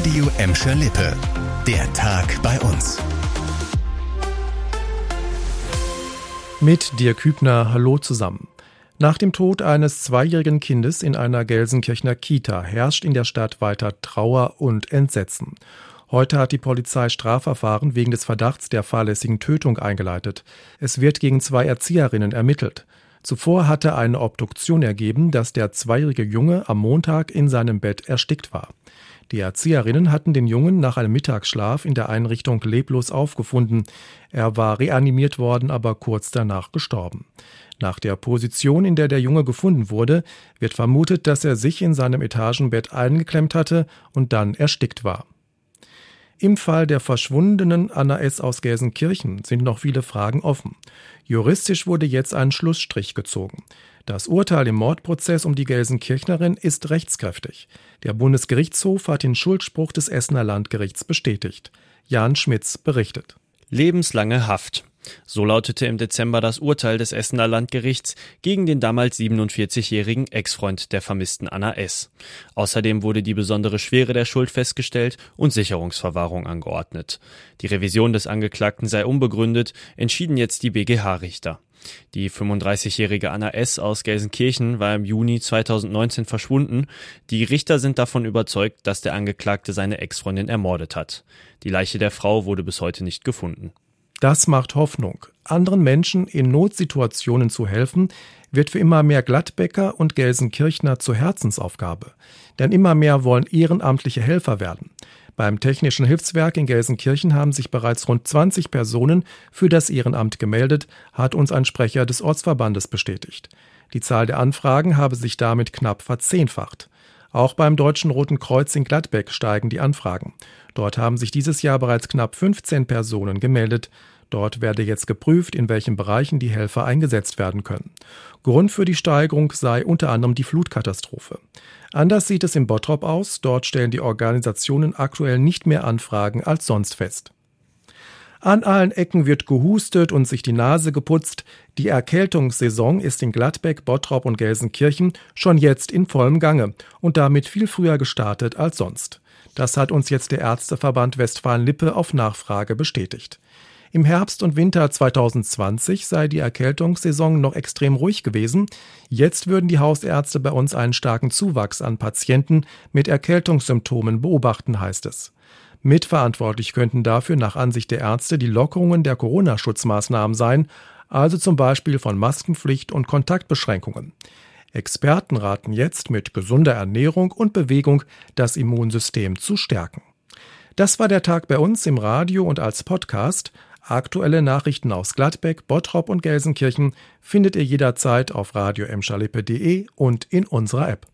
Radio Emscher Lippe. Der Tag bei uns. Mit dir Kübner, hallo zusammen. Nach dem Tod eines zweijährigen Kindes in einer Gelsenkirchener Kita herrscht in der Stadt weiter Trauer und Entsetzen. Heute hat die Polizei Strafverfahren wegen des Verdachts der fahrlässigen Tötung eingeleitet. Es wird gegen zwei Erzieherinnen ermittelt. Zuvor hatte eine Obduktion ergeben, dass der zweijährige Junge am Montag in seinem Bett erstickt war. Die Erzieherinnen hatten den Jungen nach einem Mittagsschlaf in der Einrichtung leblos aufgefunden. Er war reanimiert worden, aber kurz danach gestorben. Nach der Position, in der der Junge gefunden wurde, wird vermutet, dass er sich in seinem Etagenbett eingeklemmt hatte und dann erstickt war. Im Fall der verschwundenen Anna S. aus Gelsenkirchen sind noch viele Fragen offen. Juristisch wurde jetzt ein Schlussstrich gezogen. Das Urteil im Mordprozess um die Gelsenkirchnerin ist rechtskräftig. Der Bundesgerichtshof hat den Schuldspruch des Essener Landgerichts bestätigt. Jan Schmitz berichtet. Lebenslange Haft. So lautete im Dezember das Urteil des Essener Landgerichts gegen den damals 47-jährigen Ex-Freund der vermissten Anna S. Außerdem wurde die besondere Schwere der Schuld festgestellt und Sicherungsverwahrung angeordnet. Die Revision des Angeklagten sei unbegründet, entschieden jetzt die BGH-Richter. Die 35-jährige Anna S. aus Gelsenkirchen war im Juni 2019 verschwunden. Die Richter sind davon überzeugt, dass der Angeklagte seine Ex-Freundin ermordet hat. Die Leiche der Frau wurde bis heute nicht gefunden. Das macht Hoffnung. Anderen Menschen in Notsituationen zu helfen, wird für immer mehr Gladbecker und Gelsenkirchner zur Herzensaufgabe. Denn immer mehr wollen ehrenamtliche Helfer werden. Beim Technischen Hilfswerk in Gelsenkirchen haben sich bereits rund 20 Personen für das Ehrenamt gemeldet, hat uns ein Sprecher des Ortsverbandes bestätigt. Die Zahl der Anfragen habe sich damit knapp verzehnfacht. Auch beim Deutschen Roten Kreuz in Gladbeck steigen die Anfragen. Dort haben sich dieses Jahr bereits knapp 15 Personen gemeldet. Dort werde jetzt geprüft, in welchen Bereichen die Helfer eingesetzt werden können. Grund für die Steigerung sei unter anderem die Flutkatastrophe. Anders sieht es in Bottrop aus. Dort stellen die Organisationen aktuell nicht mehr Anfragen als sonst fest. An allen Ecken wird gehustet und sich die Nase geputzt. Die Erkältungssaison ist in Gladbeck, Bottrop und Gelsenkirchen schon jetzt in vollem Gange und damit viel früher gestartet als sonst. Das hat uns jetzt der Ärzteverband Westfalen-Lippe auf Nachfrage bestätigt. Im Herbst und Winter 2020 sei die Erkältungssaison noch extrem ruhig gewesen. Jetzt würden die Hausärzte bei uns einen starken Zuwachs an Patienten mit Erkältungssymptomen beobachten, heißt es. Mitverantwortlich könnten dafür nach Ansicht der Ärzte die Lockerungen der Corona-Schutzmaßnahmen sein, also zum Beispiel von Maskenpflicht und Kontaktbeschränkungen. Experten raten jetzt mit gesunder Ernährung und Bewegung das Immunsystem zu stärken. Das war der Tag bei uns im Radio und als Podcast. Aktuelle Nachrichten aus Gladbeck, Bottrop und Gelsenkirchen findet ihr jederzeit auf radio und in unserer App.